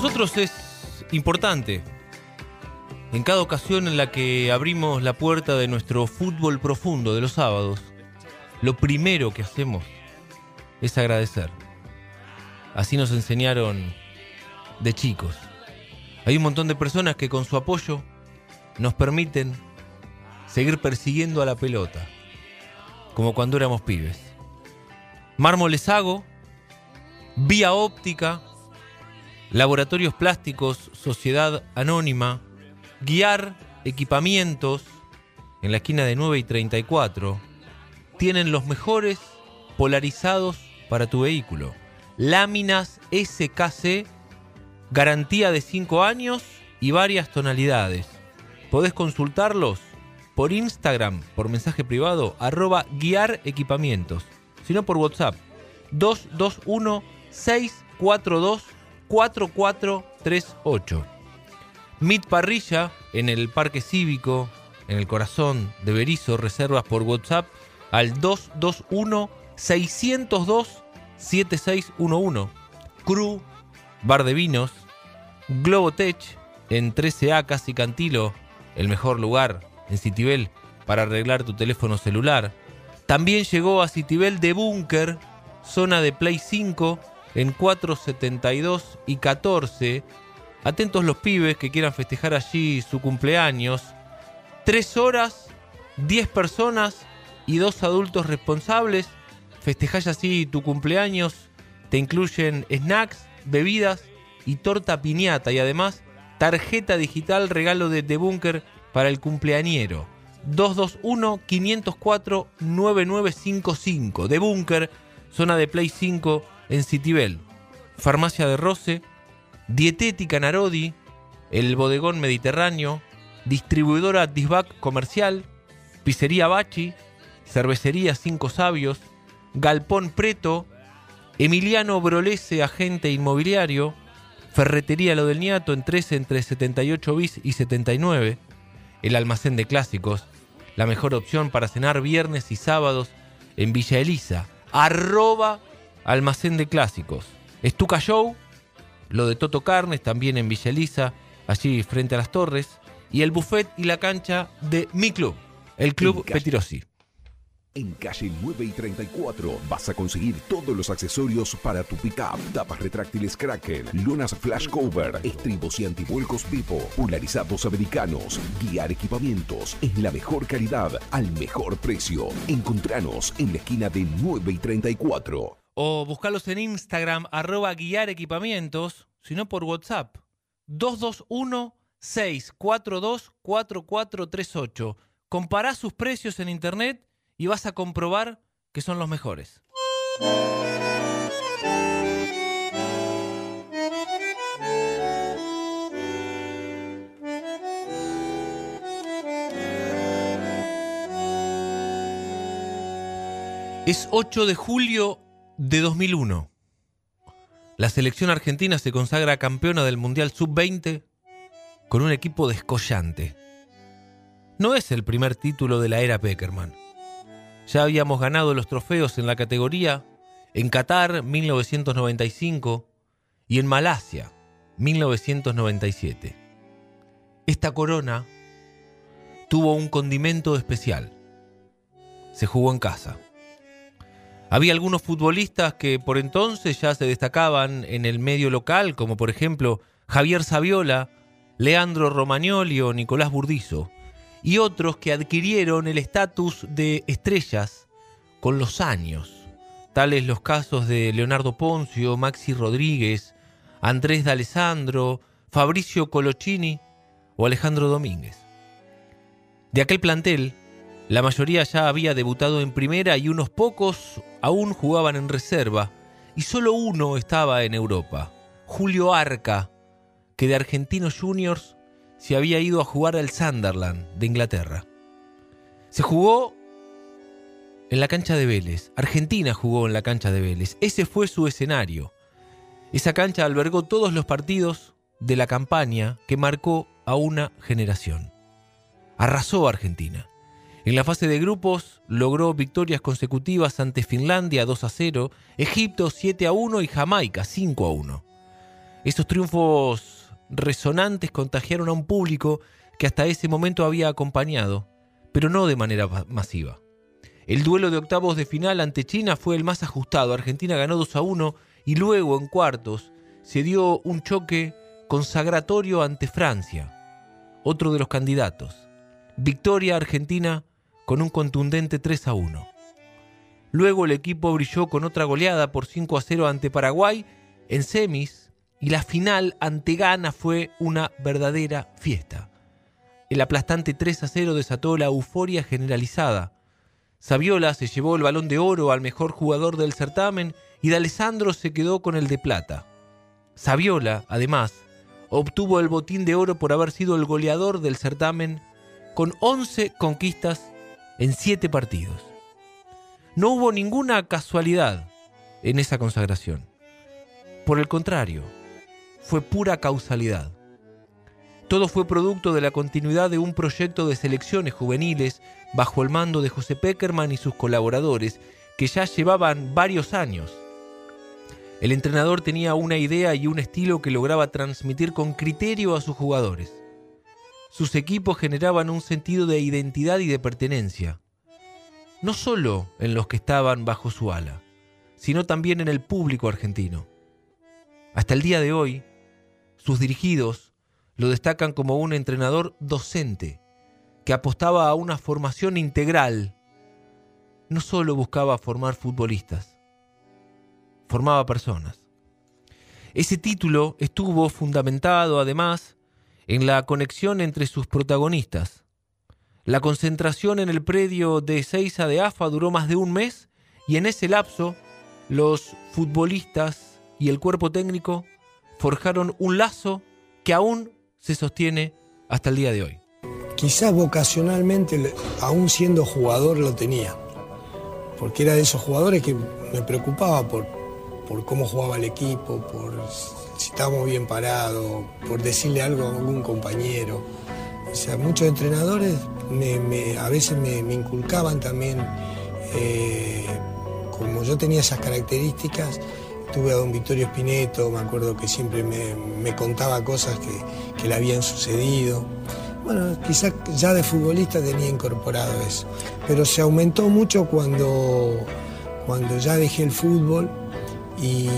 Nosotros es importante. En cada ocasión en la que abrimos la puerta de nuestro fútbol profundo de los sábados, lo primero que hacemos es agradecer. Así nos enseñaron de chicos. Hay un montón de personas que con su apoyo nos permiten seguir persiguiendo a la pelota, como cuando éramos pibes. Mármoles Hago, Vía Óptica, Laboratorios Plásticos, Sociedad Anónima, Guiar Equipamientos, en la esquina de 9 y 34, tienen los mejores polarizados para tu vehículo. Láminas SKC, garantía de 5 años y varias tonalidades. Podés consultarlos por Instagram, por mensaje privado, arroba guiar equipamientos, sino por WhatsApp, 221-642-4438. Mid Parrilla en el Parque Cívico, en el corazón de Berizo, reservas por WhatsApp al 221-602-7611. Cru, Bar de Vinos, Globotech en 13A Casi Cantilo, el mejor lugar en Citibel para arreglar tu teléfono celular. También llegó a Citibel de Búnker, zona de Play 5 en 472 y 14. Atentos los pibes que quieran festejar allí su cumpleaños. 3 horas, 10 personas y dos adultos responsables. Festejás así tu cumpleaños. Te incluyen snacks, bebidas y torta piñata. Y además, tarjeta digital regalo de The Bunker para el cumpleañero. 221-504-9955. The Bunker, zona de Play 5 en Citibel. Farmacia de Roce. Dietética Narodi. El Bodegón Mediterráneo. Distribuidora Disbac Comercial. Pizzería Bachi. Cervecería Cinco Sabios, Galpón Preto, Emiliano Brolese, agente inmobiliario, Ferretería Lo del Niato en 13 entre 78 bis y 79, el almacén de clásicos, la mejor opción para cenar viernes y sábados en Villa Elisa, arroba almacén de clásicos. Estuca Show, lo de Toto Carnes también en Villa Elisa, allí frente a las torres, y el buffet y la cancha de mi club, el Club En Petirosi. En calle 9 y 34 vas a conseguir todos los accesorios para tu pickup, tapas retráctiles Kraken, lunas flash cover, estribos y antivuelcos Pipo, polarizados americanos, guiar equipamientos en la mejor calidad al mejor precio. Encontranos en la esquina de 9 y 34. O buscarlos en Instagram, arroba guiar sino por WhatsApp, 221-642-4438. Compará sus precios en internet y vas a comprobar que son los mejores. Es 8 de julio de 2001. la selección argentina se consagra campeona del Mundial Sub-20 con un equipo descollante. No es el primer título de la era Peckerman. Ya habíamos ganado los trofeos en la categoría en Qatar 1995 y en Malasia 1997. Esta corona tuvo un condimento especial. Se jugó en casa. Había algunos futbolistas que por entonces ya se destacaban en el medio local, como por ejemplo Javier Saviola, Leandro Romagnoli o Nicolás Burdizo, y otros que adquirieron el estatus de estrellas con los años, tales los casos de Leonardo Poncio, Maxi Rodríguez, Andrés D'Alessandro, Fabricio Coloccini o Alejandro Domínguez. De aquel plantel, la mayoría ya había debutado en primera y unos pocos aún jugaban en reserva, y solo uno estaba en Europa, Julio Arca, que de Argentinos Juniors se había ido a jugar al Sunderland de Inglaterra. Se jugó en la cancha de Vélez. Argentina jugó en la cancha de Vélez. Ese fue su escenario. Esa cancha albergó todos los partidos de la campaña que marcó a una generación. Arrasó Argentina. En la fase de grupos logró victorias consecutivas ante Finlandia 2 a 0, Egipto 7 a 1 y Jamaica 5 a 1. Estos triunfos resonantes contagiaron a un público que hasta ese momento había acompañado, pero no de manera ma- masiva. El duelo de octavos de final ante China fue el más ajustado. Argentina ganó 2 a 1 y luego en cuartos se dio un choque consagratorio ante Francia, otro de los candidatos. Victoria argentina con un contundente 3 a 1. Luego el equipo brilló con otra goleada por 5 a 0 ante Paraguay en semis y la final ante Ghana fue una verdadera fiesta. El aplastante 3 a 0 desató la euforia generalizada. Saviola se llevó el balón de oro al mejor jugador del certamen y D'Alessandro se quedó con el de plata. Saviola, además, obtuvo el botín de oro por haber sido el goleador del certamen con 11 conquistas en 7 partidos. No hubo ninguna casualidad en esa consagración. Por el contrario, fue pura causalidad. Todo fue producto de la continuidad de un proyecto de selecciones juveniles bajo el mando de José Peckerman y sus colaboradores, que ya llevaban varios años. El entrenador tenía una idea y un estilo que lograba transmitir con criterio a sus jugadores. Sus equipos generaban un sentido de identidad y de pertenencia, no solo en los que estaban bajo su ala, sino también en el público argentino. Hasta el día de hoy, sus dirigidos lo destacan como un entrenador docente que apostaba a una formación integral. No solo buscaba formar futbolistas, formaba personas. Ese título estuvo fundamentado además en la conexión entre sus protagonistas. La concentración en el predio de Seiza de AFA duró más de un mes y en ese lapso los futbolistas y el cuerpo técnico forjaron un lazo que aún se sostiene hasta el día de hoy. Quizás vocacionalmente, aún siendo jugador, lo tenía. Porque era de esos jugadores que me preocupaba por, por cómo jugaba el equipo, por si estábamos bien parados, por decirle algo a algún compañero. O sea, muchos entrenadores me- a veces me, me inculcaban también, eh, como yo tenía esas características, tuve a don Vittorio Spineto, me acuerdo que siempre me, me contaba cosas que, que le habían sucedido. Bueno, quizás ya de futbolista tenía incorporado eso, pero se aumentó mucho cuando, cuando ya dejé el fútbol y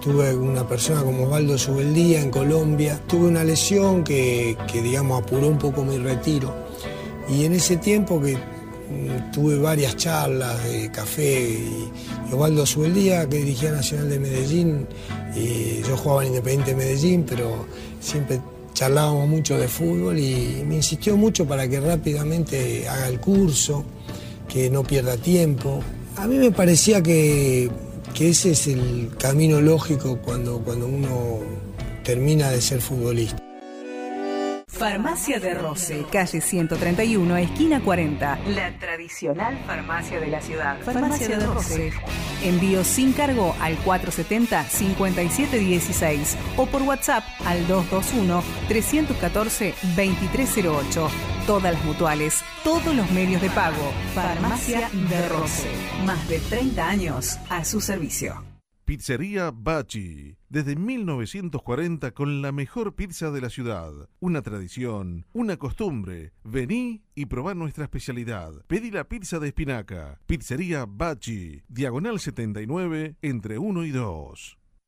tuve una persona como Osvaldo Subeldía en Colombia. Tuve una lesión que, que, digamos, apuró un poco mi retiro. Y en ese tiempo que mm, tuve varias charlas de café y, y Osvaldo Subeldía, que dirigía Nacional de Medellín, y yo jugaba en Independiente de Medellín, pero siempre charlábamos mucho de fútbol y me insistió mucho para que rápidamente haga el curso, que no pierda tiempo. A mí me parecía que, que ese es el camino lógico cuando, cuando uno termina de ser futbolista. Farmacia de Roce, calle 131, esquina 40. La tradicional farmacia de la ciudad. Farmacia de Roce. Envío sin cargo al 470-5716 o por WhatsApp al 221-314-2308. Todas las mutuales, todos los medios de pago. Farmacia de Roce. Más de 30 años a su servicio. Pizzería Bachi. Desde 1940 con la mejor pizza de la ciudad. Una tradición, una costumbre. Vení y probá nuestra especialidad. Pedí la pizza de espinaca. Pizzería Bachi. Diagonal 79 entre 1 y 2.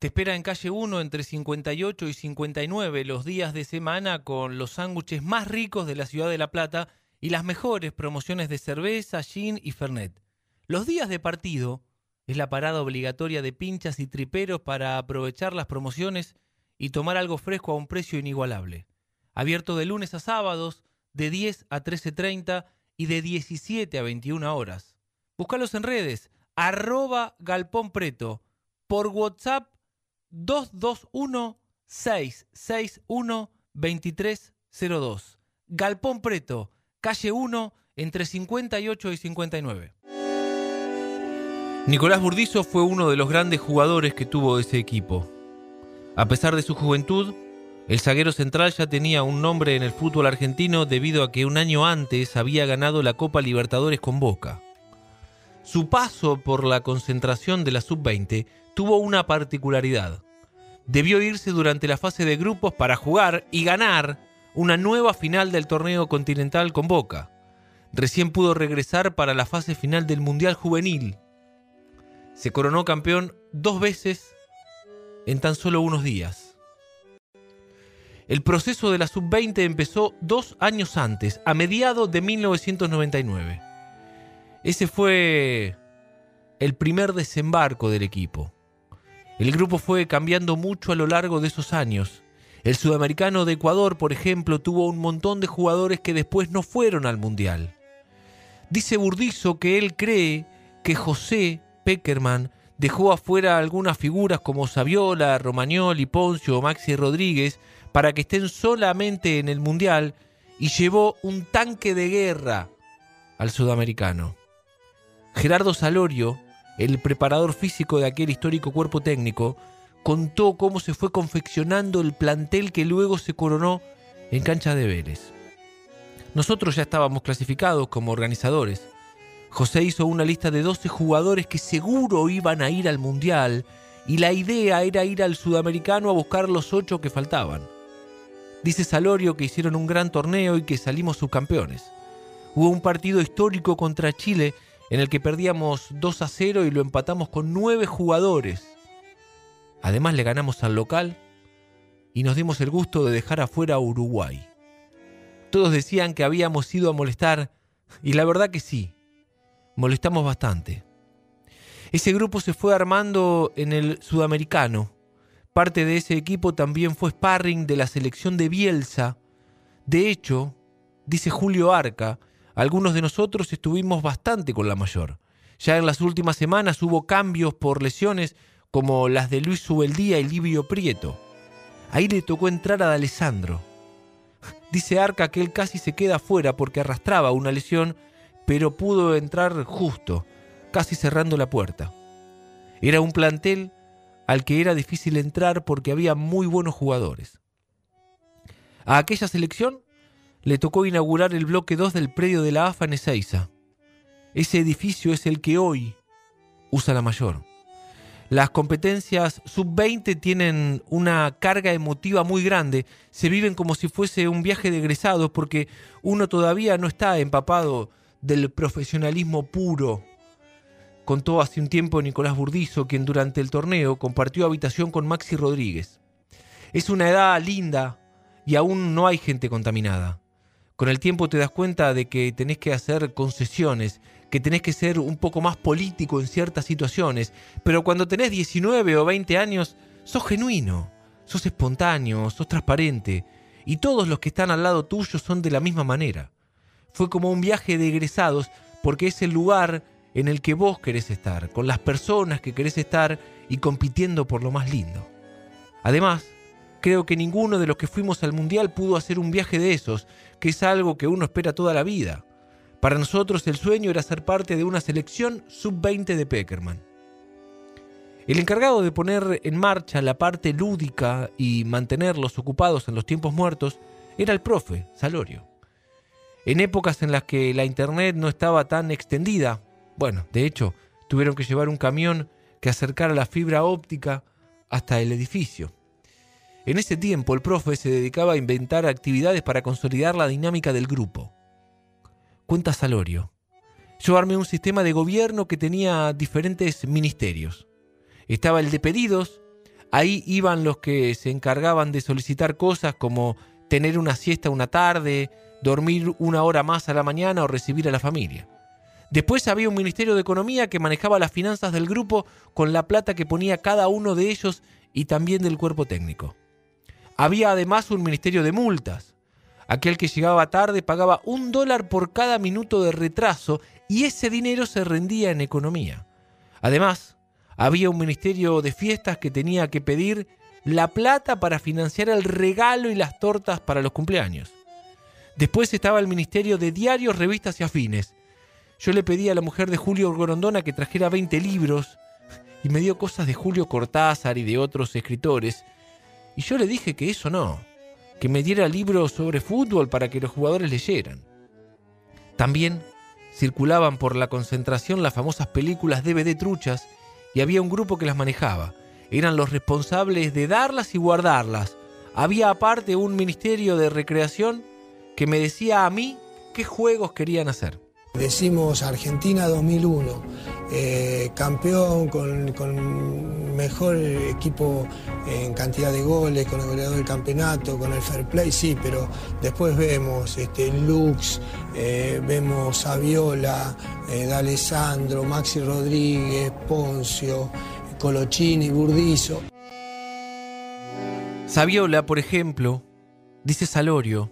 Te espera en calle 1 entre 58 y 59 los días de semana con los sándwiches más ricos de la ciudad de La Plata y las mejores promociones de cerveza, gin y fernet. Los días de partido es la parada obligatoria de pinchas y triperos para aprovechar las promociones y tomar algo fresco a un precio inigualable. Abierto de lunes a sábados, de 10 a 13.30 y de 17 a 21 horas. Búscalos en redes, arroba Galpón Preto, por WhatsApp 221-661-2302. Galpón Preto, calle 1, entre 58 y 59. Nicolás Burdizo fue uno de los grandes jugadores que tuvo ese equipo. A pesar de su juventud, el zaguero central ya tenía un nombre en el fútbol argentino debido a que un año antes había ganado la Copa Libertadores con Boca. Su paso por la concentración de la sub-20 tuvo una particularidad. Debió irse durante la fase de grupos para jugar y ganar una nueva final del torneo continental con Boca. Recién pudo regresar para la fase final del Mundial Juvenil. Se coronó campeón dos veces en tan solo unos días. El proceso de la sub-20 empezó dos años antes, a mediados de 1999. Ese fue el primer desembarco del equipo. El grupo fue cambiando mucho a lo largo de esos años. El sudamericano de Ecuador, por ejemplo, tuvo un montón de jugadores que después no fueron al Mundial. Dice Burdizo que él cree que José Peckerman dejó afuera algunas figuras como Saviola, Romagnoli, Poncio o Maxi Rodríguez para que estén solamente en el Mundial y llevó un tanque de guerra al sudamericano. Gerardo Salorio, el preparador físico de aquel histórico cuerpo técnico, contó cómo se fue confeccionando el plantel que luego se coronó en cancha de Vélez. Nosotros ya estábamos clasificados como organizadores. José hizo una lista de 12 jugadores que seguro iban a ir al Mundial y la idea era ir al Sudamericano a buscar los ocho que faltaban. Dice Salorio que hicieron un gran torneo y que salimos subcampeones. Hubo un partido histórico contra Chile en el que perdíamos 2 a 0 y lo empatamos con 9 jugadores. Además le ganamos al local y nos dimos el gusto de dejar afuera a Uruguay. Todos decían que habíamos ido a molestar y la verdad que sí, molestamos bastante. Ese grupo se fue armando en el sudamericano. Parte de ese equipo también fue sparring de la selección de Bielsa. De hecho, dice Julio Arca, algunos de nosotros estuvimos bastante con la mayor. Ya en las últimas semanas hubo cambios por lesiones como las de Luis Subeldía y Livio Prieto. Ahí le tocó entrar a Alessandro. Dice Arca que él casi se queda fuera porque arrastraba una lesión, pero pudo entrar justo, casi cerrando la puerta. Era un plantel al que era difícil entrar porque había muy buenos jugadores. A aquella selección le tocó inaugurar el bloque 2 del predio de la AFA en Ezeiza. Ese edificio es el que hoy usa la mayor. Las competencias sub-20 tienen una carga emotiva muy grande, se viven como si fuese un viaje de egresados porque uno todavía no está empapado del profesionalismo puro. Contó hace un tiempo Nicolás Burdizo, quien durante el torneo compartió habitación con Maxi Rodríguez. Es una edad linda y aún no hay gente contaminada. Con el tiempo te das cuenta de que tenés que hacer concesiones, que tenés que ser un poco más político en ciertas situaciones, pero cuando tenés 19 o 20 años, sos genuino, sos espontáneo, sos transparente, y todos los que están al lado tuyo son de la misma manera. Fue como un viaje de egresados porque es el lugar en el que vos querés estar, con las personas que querés estar y compitiendo por lo más lindo. Además, creo que ninguno de los que fuimos al Mundial pudo hacer un viaje de esos, que es algo que uno espera toda la vida. Para nosotros el sueño era ser parte de una selección sub-20 de Peckerman. El encargado de poner en marcha la parte lúdica y mantenerlos ocupados en los tiempos muertos era el profe, Salorio. En épocas en las que la internet no estaba tan extendida, bueno, de hecho, tuvieron que llevar un camión que acercara la fibra óptica hasta el edificio. En ese tiempo el profe se dedicaba a inventar actividades para consolidar la dinámica del grupo. Cuenta Salorio. Yo armé un sistema de gobierno que tenía diferentes ministerios. Estaba el de pedidos, ahí iban los que se encargaban de solicitar cosas como tener una siesta una tarde, dormir una hora más a la mañana o recibir a la familia. Después había un Ministerio de Economía que manejaba las finanzas del grupo con la plata que ponía cada uno de ellos y también del cuerpo técnico. Había además un Ministerio de Multas. Aquel que llegaba tarde pagaba un dólar por cada minuto de retraso y ese dinero se rendía en economía. Además, había un Ministerio de Fiestas que tenía que pedir la plata para financiar el regalo y las tortas para los cumpleaños. Después estaba el Ministerio de Diarios, Revistas y Afines. Yo le pedí a la mujer de Julio Gorondona que trajera 20 libros y me dio cosas de Julio Cortázar y de otros escritores. Y yo le dije que eso no, que me diera libros sobre fútbol para que los jugadores leyeran. También circulaban por la concentración las famosas películas DVD truchas y había un grupo que las manejaba. Eran los responsables de darlas y guardarlas. Había aparte un ministerio de recreación que me decía a mí qué juegos querían hacer. Decimos Argentina 2001, eh, campeón con, mejor equipo en cantidad de goles, con el goleador del campeonato, con el fair play, sí, pero después vemos este, Lux, eh, vemos a Viola, eh, D'Alessandro, Maxi Rodríguez, Poncio, Colochini, Burdizo. Saviola, por ejemplo, dice Salorio,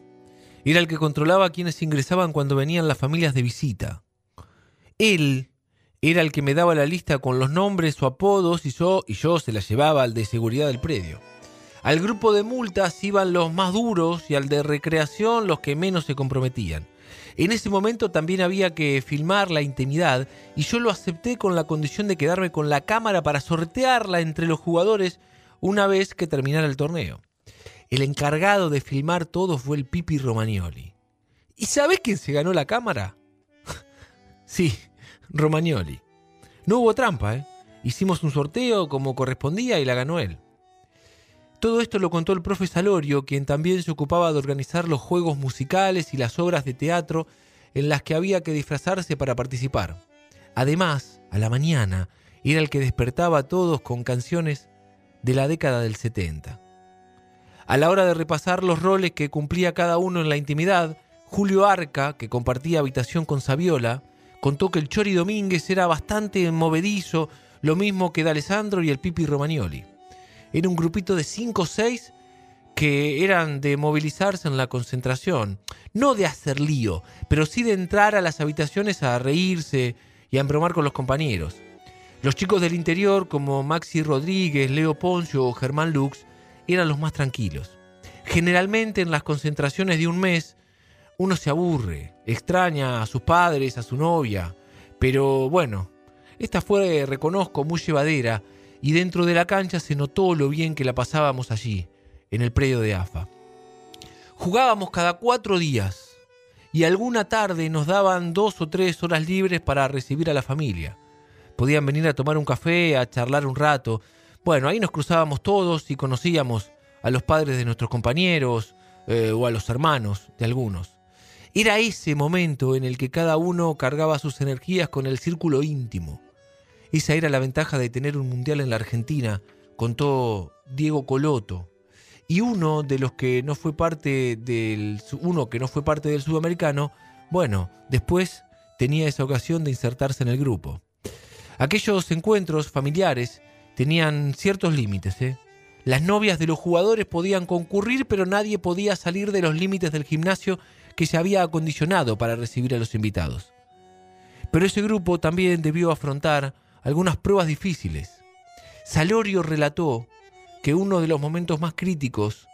era el que controlaba a quienes ingresaban cuando venían las familias de visita. Él era el que me daba la lista con los nombres o apodos y yo, y yo se la llevaba al de seguridad del predio. Al grupo de multas iban los más duros y al de recreación los que menos se comprometían. En ese momento también había que filmar la intimidad y yo lo acepté con la condición de quedarme con la cámara para sortearla entre los jugadores una vez que terminara el torneo. El encargado de filmar todo fue el Pipi Romagnoli. ¿Y sabés quién se ganó la cámara? sí, Romagnoli. No hubo trampa, ¿eh? Hicimos un sorteo como correspondía y la ganó él. Todo esto lo contó el profe Salorio, quien también se ocupaba de organizar los juegos musicales y las obras de teatro en las que había que disfrazarse para participar. Además, a la mañana, era el que despertaba a todos con canciones de la década del 70. A la hora de repasar los roles que cumplía cada uno en la intimidad, Julio Arca, que compartía habitación con Saviola, contó que el Chori Domínguez era bastante movedizo, lo mismo que D'Alessandro y el Pipi Romagnoli. Era un grupito de cinco o seis que eran de movilizarse en la concentración, no de hacer lío, pero sí de entrar a las habitaciones a reírse y a embromar con los compañeros. Los chicos del interior, como Maxi Rodríguez, Leo Poncio o Germán Lux, eran los más tranquilos. Generalmente en las concentraciones de un mes, uno se aburre, extraña a sus padres, a su novia, pero bueno, esta fue, reconozco, muy llevadera y dentro de la cancha se notó lo bien que la pasábamos allí, en el predio de AFA. Jugábamos cada cuatro días y alguna tarde nos daban dos o tres horas libres para recibir a la familia. Podían venir a tomar un café, a charlar un rato. Bueno, ahí nos cruzábamos todos y conocíamos a los padres de nuestros compañeros eh, o a los hermanos de algunos. Era ese momento en el que cada uno cargaba sus energías con el círculo íntimo. Esa era la ventaja de tener un mundial en la Argentina, contó Diego Coloto. y uno de los que no fue parte del uno que no fue parte del sudamericano, bueno, después tenía esa ocasión de insertarse en el grupo. Aquellos encuentros familiares tenían ciertos límites, ¿eh? Las novias de los jugadores podían concurrir, pero nadie podía salir de los límites del gimnasio que se había acondicionado para recibir a los invitados. Pero ese grupo también debió afrontar algunas pruebas difíciles. Salorio relató que uno de los momentos más críticos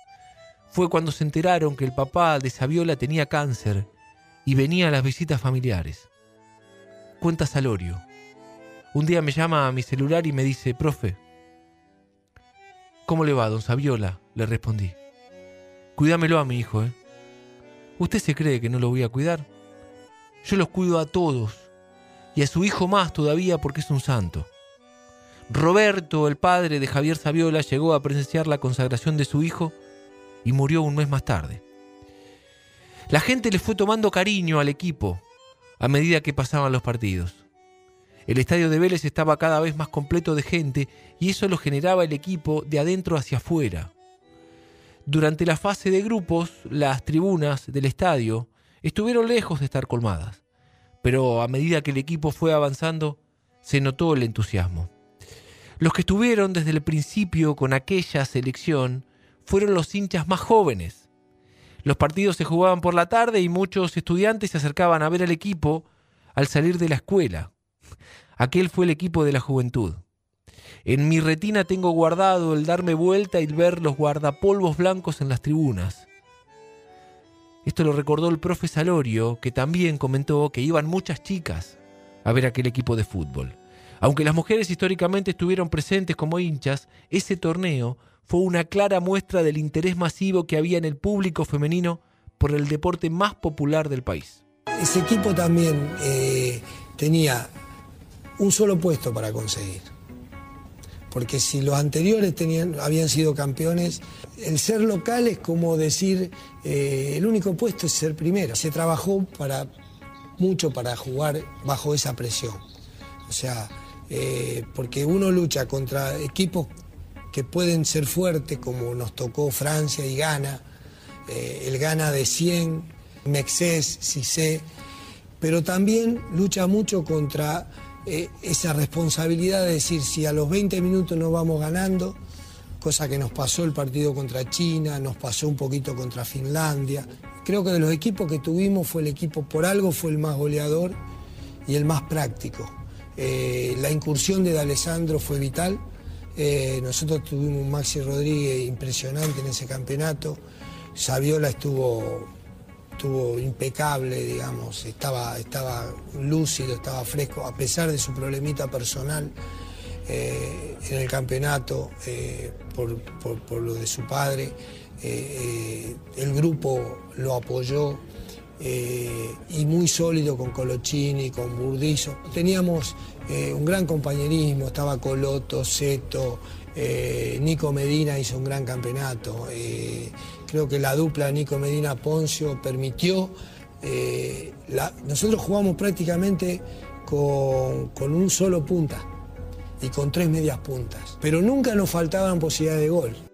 fue cuando se enteraron que el papá de Saviola tenía cáncer y venía a las visitas familiares. Cuenta Salorio. Un día me llama a mi celular y me dice, profe, ¿cómo le va, don Saviola? Le respondí. Cuídamelo a mi hijo, ¿eh? ¿Usted se cree que no lo voy a cuidar? Yo los cuido a todos y a su hijo más todavía porque es un santo. Roberto, el padre de Javier Saviola, llegó a presenciar la consagración de su hijo y murió un mes más tarde. La gente le fue tomando cariño al equipo a medida que pasaban los partidos. El estadio de Vélez estaba cada vez más completo de gente y eso lo generaba el equipo de adentro hacia afuera. Durante la fase de grupos, las tribunas del estadio estuvieron lejos de estar colmadas, pero a medida que el equipo fue avanzando, se notó el entusiasmo. Los que estuvieron desde el principio con aquella selección fueron los hinchas más jóvenes. Los partidos se jugaban por la tarde y muchos estudiantes se acercaban a ver al equipo al salir de la escuela. Aquel fue el equipo de la juventud. En mi retina tengo guardado el darme vuelta y ver los guardapolvos blancos en las tribunas. Esto lo recordó el profe Salorio, que también comentó que iban muchas chicas a ver aquel equipo de fútbol. Aunque las mujeres históricamente estuvieron presentes como hinchas, ese torneo fue una clara muestra del interés masivo que había en el público femenino por el deporte más popular del país. Ese equipo también eh, tenía un solo puesto para conseguir. Porque si los anteriores habían sido campeones, el ser local es como decir, eh, el único puesto es ser primero. Se trabajó para, mucho para jugar bajo esa presión. O sea, eh, porque uno lucha contra equipos que pueden ser fuertes, como nos tocó Francia y Ghana, eh, el Ghana de 100, Mexés, Cissé, pero también lucha mucho contra eh, esa responsabilidad de decir si a los 20 minutos no vamos ganando, cosa que nos pasó el partido contra China, nos pasó un poquito contra Finlandia. Creo que de los equipos que tuvimos fue el equipo, por algo fue el más goleador y el más práctico. Eh, la incursión de D'Alessandro fue vital. Eh, nosotros tuvimos un Maxi Rodríguez impresionante en ese campeonato. Saviola estuvo, estuvo impecable, digamos, estaba, estaba lúcido, estaba fresco, a pesar de su problemita personal eh, en el campeonato eh, por, por- por lo de su padre. Eh, el grupo lo apoyó eh, y muy sólido con Colochini, con Burdizo. Teníamos eh, un gran compañerismo, estaba Coloto, Seto, eh, Nico Medina hizo un gran campeonato. creo que la dupla Nico Medina-Poncio permitió. nosotros jugamos prácticamente con, con un solo punta y con tres medias puntas, pero nunca nos faltaban posibilidades de gol.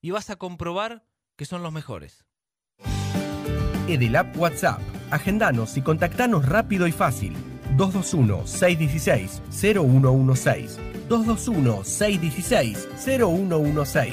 y vas a comprobar que son los mejores. Edelap WhatsApp. Agendanos y contactanos rápido y fácil. 221-616-0116. 221-616-0116.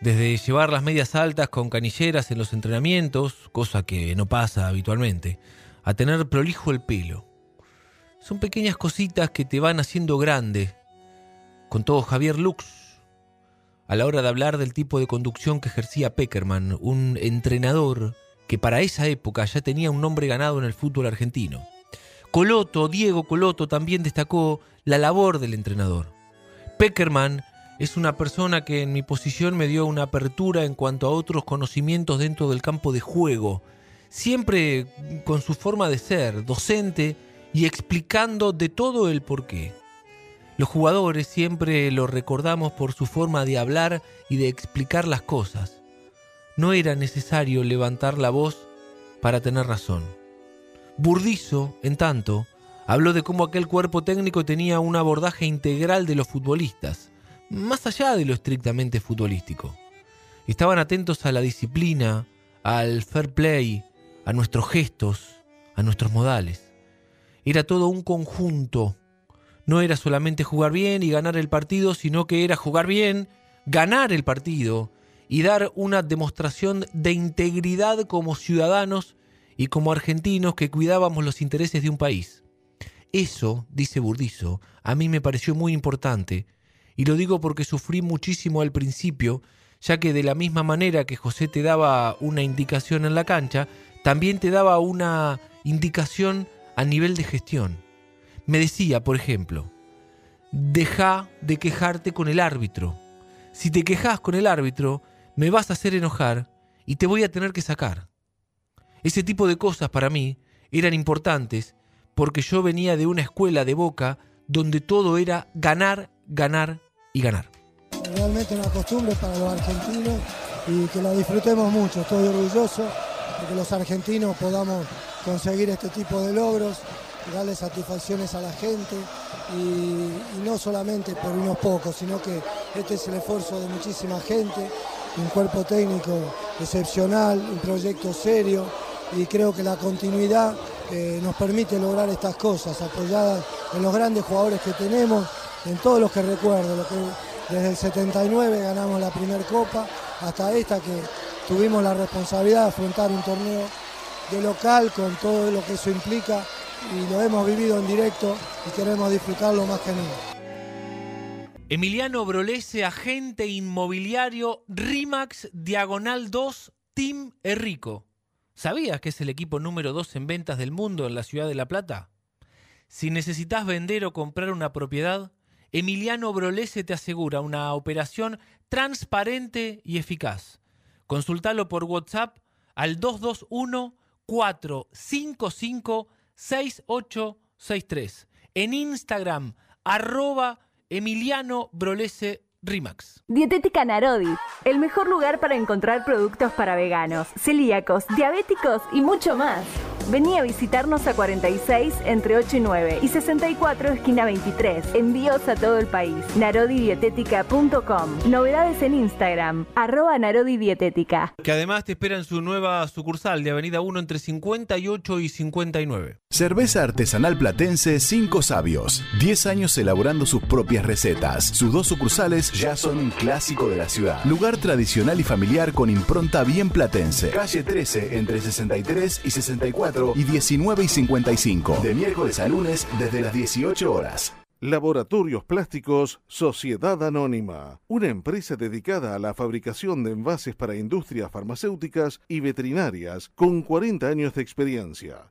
Desde llevar las medias altas con canilleras en los entrenamientos, cosa que no pasa habitualmente, a tener prolijo el pelo. Son pequeñas cositas que te van haciendo grande. Con todo Javier Lux, a la hora de hablar del tipo de conducción que ejercía Peckerman, un entrenador que para esa época ya tenía un nombre ganado en el fútbol argentino. Coloto, Diego Coloto, también destacó la labor del entrenador. Peckerman es una persona que en mi posición me dio una apertura en cuanto a otros conocimientos dentro del campo de juego, siempre con su forma de ser, docente y explicando de todo el porqué. Los jugadores siempre lo recordamos por su forma de hablar y de explicar las cosas. No era necesario levantar la voz para tener razón. Burdizo, en tanto, habló de cómo aquel cuerpo técnico tenía un abordaje integral de los futbolistas, más allá de lo estrictamente futbolístico. Estaban atentos a la disciplina, al fair play, a nuestros gestos, a nuestros modales. Era todo un conjunto. No era solamente jugar bien y ganar el partido, sino que era jugar bien, ganar el partido y dar una demostración de integridad como ciudadanos y como argentinos que cuidábamos los intereses de un país. Eso, dice Burdizo, a mí me pareció muy importante, y lo digo porque sufrí muchísimo al principio, ya que de la misma manera que José te daba una indicación en la cancha, también te daba una indicación a nivel de gestión. Me decía, por ejemplo, deja de quejarte con el árbitro. Si te quejas con el árbitro, me vas a hacer enojar y te voy a tener que sacar. Ese tipo de cosas para mí eran importantes porque yo venía de una escuela de boca donde todo era ganar, ganar y ganar. Realmente una costumbre para los argentinos y que la disfrutemos mucho. Estoy orgulloso de que los argentinos podamos conseguir este tipo de logros, darle satisfacciones a la gente y, no solamente por unos pocos, sino que este es el esfuerzo de muchísima gente, un cuerpo técnico excepcional, un proyecto serio y creo que la continuidad eh, nos permite lograr estas cosas, apoyadas en los grandes jugadores que tenemos, en todos los que recuerdo, desde el 79 ganamos la primera copa hasta esta que tuvimos la responsabilidad de afrontar un torneo de local con todo lo que eso implica y lo hemos vivido en directo y queremos disfrutarlo más que nunca. Emiliano Brolese, agente inmobiliario RIMAX Diagonal 2 Team Errico. ¿Sabías que es el equipo número 2 en ventas del mundo en la ciudad de La Plata? Si necesitas vender o comprar una propiedad, Emiliano Brolese te asegura una operación transparente y eficaz. Consultalo por WhatsApp al 221-455-6863. En Instagram, arroba Emiliano Brolese Rimax. Dietética Narodi, el mejor lugar para encontrar productos para veganos, celíacos, diabéticos y mucho más. Vení a visitarnos a 46 entre 8 y 9 y 64 esquina 23. Envíos a todo el país. Narodidietética.com. Novedades en Instagram, arroba Narodidietética. Que además te espera en su nueva sucursal de Avenida 1 entre 58 y 59. Cerveza artesanal platense Cinco Sabios. 10 años elaborando sus propias recetas. Sus dos sucursales ya son un clásico de la ciudad. Lugar tradicional y familiar con impronta bien platense. Calle 13 entre 63 y 64 y 19 y 55. De miércoles a lunes desde las 18 horas. Laboratorios Plásticos Sociedad Anónima, una empresa dedicada a la fabricación de envases para industrias farmacéuticas y veterinarias con 40 años de experiencia.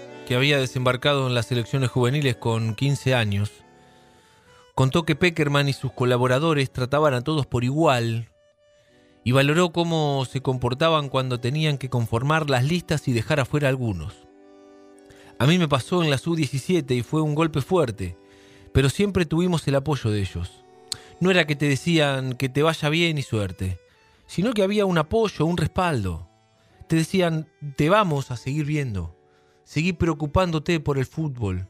que había desembarcado en las selecciones juveniles con 15 años, contó que Peckerman y sus colaboradores trataban a todos por igual y valoró cómo se comportaban cuando tenían que conformar las listas y dejar afuera algunos. A mí me pasó en la sub-17 y fue un golpe fuerte, pero siempre tuvimos el apoyo de ellos. No era que te decían que te vaya bien y suerte, sino que había un apoyo, un respaldo. Te decían, te vamos a seguir viendo, seguir preocupándote por el fútbol.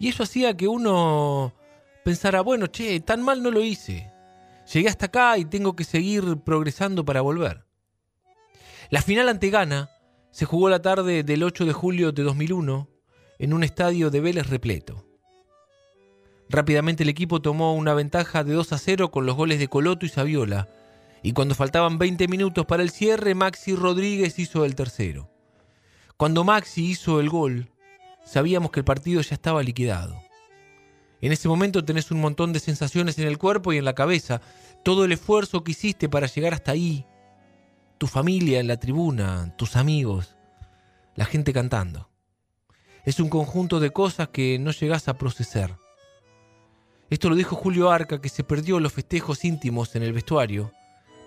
Y eso hacía que uno pensara, bueno, che, tan mal no lo hice. Llegué hasta acá y tengo que seguir progresando para volver. La final ante Ghana se jugó la tarde del 8 de julio de 2001 en un estadio de Vélez repleto. Rápidamente el equipo tomó una ventaja de 2 a 0 con los goles de Coloto y Saviola, y cuando faltaban 20 minutos para el cierre, Maxi Rodríguez hizo el tercero. Cuando Maxi hizo el gol, sabíamos que el partido ya estaba liquidado. En ese momento tenés un montón de sensaciones en el cuerpo y en la cabeza, todo el esfuerzo que hiciste para llegar hasta ahí, tu familia en la tribuna, tus amigos, la gente cantando. Es un conjunto de cosas que no llegás a procesar. Esto lo dijo Julio Arca, que se perdió los festejos íntimos en el vestuario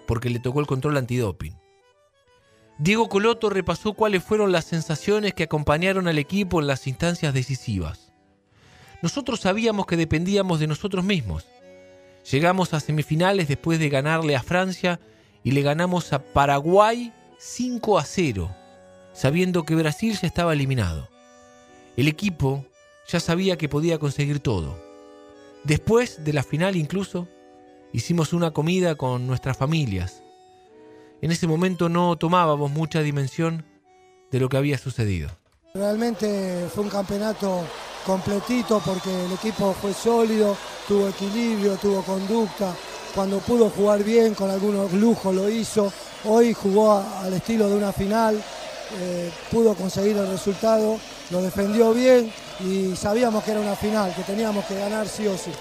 porque le tocó el control antidoping. Diego Coloto repasó cuáles fueron las sensaciones que acompañaron al equipo en las instancias decisivas. Nosotros sabíamos que dependíamos de nosotros mismos. Llegamos a semifinales después de ganarle a Francia y le ganamos a Paraguay 5 a 0, sabiendo que Brasil ya estaba eliminado. El equipo ya sabía que podía conseguir todo. Después de la final incluso, hicimos una comida con nuestras familias. En ese momento no tomábamos mucha dimensión de lo que había sucedido. Realmente fue un campeonato completito porque el equipo fue sólido, tuvo equilibrio, tuvo conducta. Cuando pudo jugar bien, con algunos lujos lo hizo. Hoy jugó a- al estilo de una final, eh, pudo conseguir el resultado, lo defendió bien y sabíamos que era una final, que teníamos que ganar sí o sí.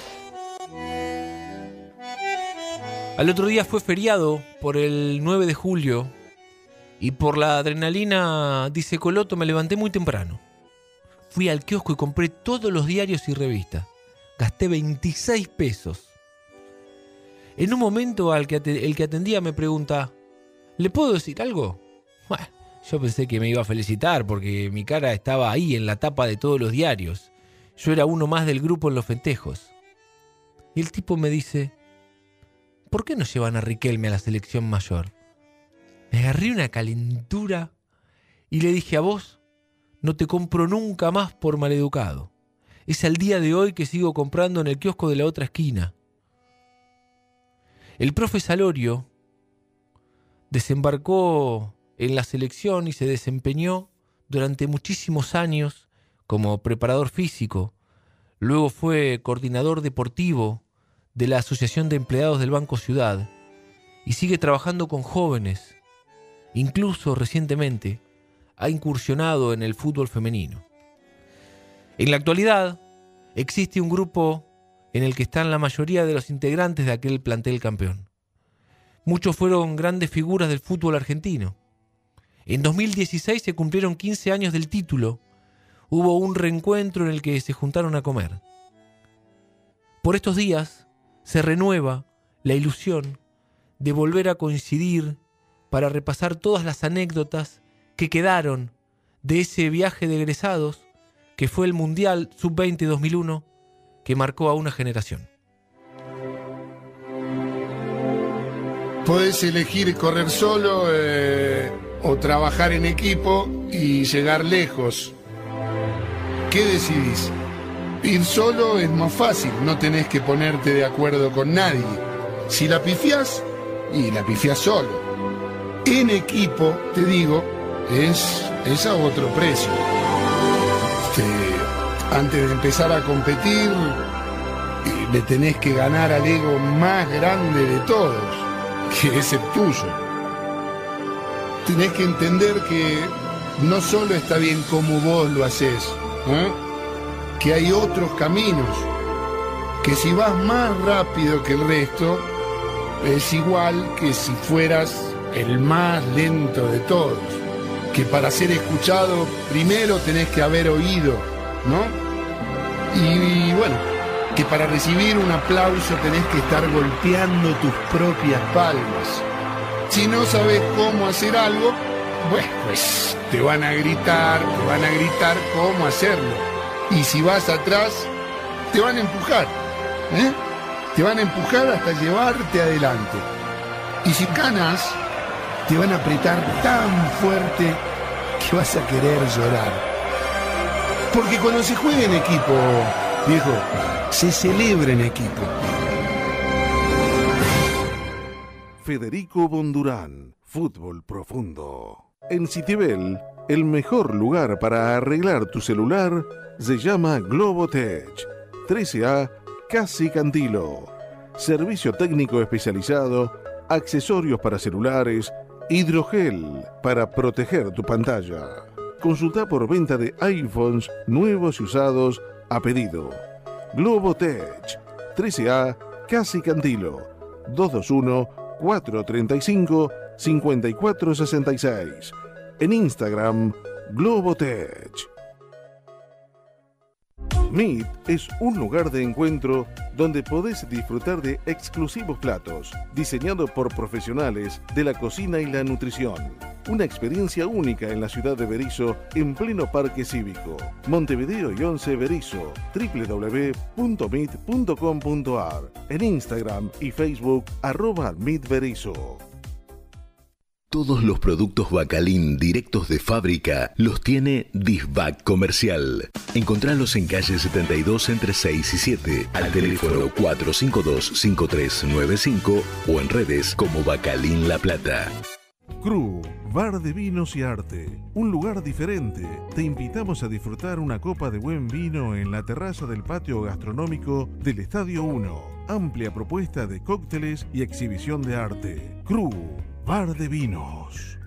Al otro día fue feriado por el 9 de julio y por la adrenalina, dice Coloto, me levanté muy temprano. Fui al kiosco y compré todos los diarios y revistas. Gasté 26 pesos. En un momento al que el que atendía me pregunta, ¿le puedo decir algo? Yo pensé que me iba a felicitar porque mi cara estaba ahí en la tapa de todos los diarios. Yo era uno más del grupo en los festejos. Y el tipo me dice, ¿por qué no llevan a Riquelme a la selección mayor? Me agarré una calentura y le dije a vos, no te compro nunca más por maleducado. Es al día de hoy que sigo comprando en el kiosco de la otra esquina. El profe Salorio desembarcó en la selección y se desempeñó durante muchísimos años como preparador físico. Luego fue coordinador deportivo de la Asociación de Empleados del Banco Ciudad y sigue trabajando con jóvenes. Incluso recientemente ha incursionado en el fútbol femenino. En la actualidad existe un grupo en el que están la mayoría de los integrantes de aquel plantel campeón. Muchos fueron grandes figuras del fútbol argentino. En 2016 se cumplieron 15 años del título. Hubo un reencuentro en el que se juntaron a comer. Por estos días se renueva la ilusión de volver a coincidir para repasar todas las anécdotas que quedaron de ese viaje de egresados que fue el Mundial Sub-20 2001 que marcó a una generación. Podés elegir correr solo eh, o trabajar en equipo y llegar lejos. ¿Qué decidís? Ir solo es más fácil, no tenés que ponerte de acuerdo con nadie. Si la pifiás, y la pifiás solo. En equipo, te digo, es, es a otro precio. Este, antes de empezar a competir, eh, le tenés que ganar al ego más grande de todos, que es el tuyo. Tenés que entender que no solo está bien como vos lo haces, ¿eh? Que hay otros caminos, que si vas más rápido que el resto, es igual que si fueras el más lento de todos. Que para ser escuchado primero tenés que haber oído, ¿no? Y, bueno, que para recibir un aplauso tenés que estar golpeando tus propias palmas. Si no sabes cómo hacer algo, bueno, pues te van a gritar, te van a gritar cómo hacerlo. Y si vas atrás, te van a empujar, ¿eh? Te van a empujar hasta llevarte adelante. Y si ganas, te van a apretar tan fuerte que vas a querer llorar. Porque cuando se juega en equipo, viejo, se celebra en equipo. Federico Bondurán, Fútbol Profundo. En Citibel, el mejor lugar para arreglar tu celular se llama Globotech. 13A Casi Cantilo. Servicio técnico especializado, accesorios para celulares, hidrogel para proteger tu pantalla. Consulta por venta de iPhones nuevos y usados a pedido. Globotech. 13A Casi Cantilo. 221 435 5466. En Instagram, Globotech. Meet es un lugar de encuentro donde podés disfrutar de exclusivos platos, diseñados por profesionales de la cocina y la nutrición. Una experiencia única en la ciudad de Berizo, en pleno parque cívico. Montevideo y 11 Berizo, www.meet.com.ar. En Instagram y Facebook, arroba Meet Berizo. Todos los productos Bacalín directos de fábrica los tiene Disbac Comercial. Encontralos en calle 72 entre 6 y 7, al teléfono 452-5395 o en redes como Bacalín La Plata. Cru, Bar de Vinos y Arte. Un lugar diferente. Te invitamos a disfrutar una copa de buen vino en la terraza del patio gastronómico del Estadio 1. Amplia propuesta de cócteles y exhibición de arte. Cru, Bar de Vinos.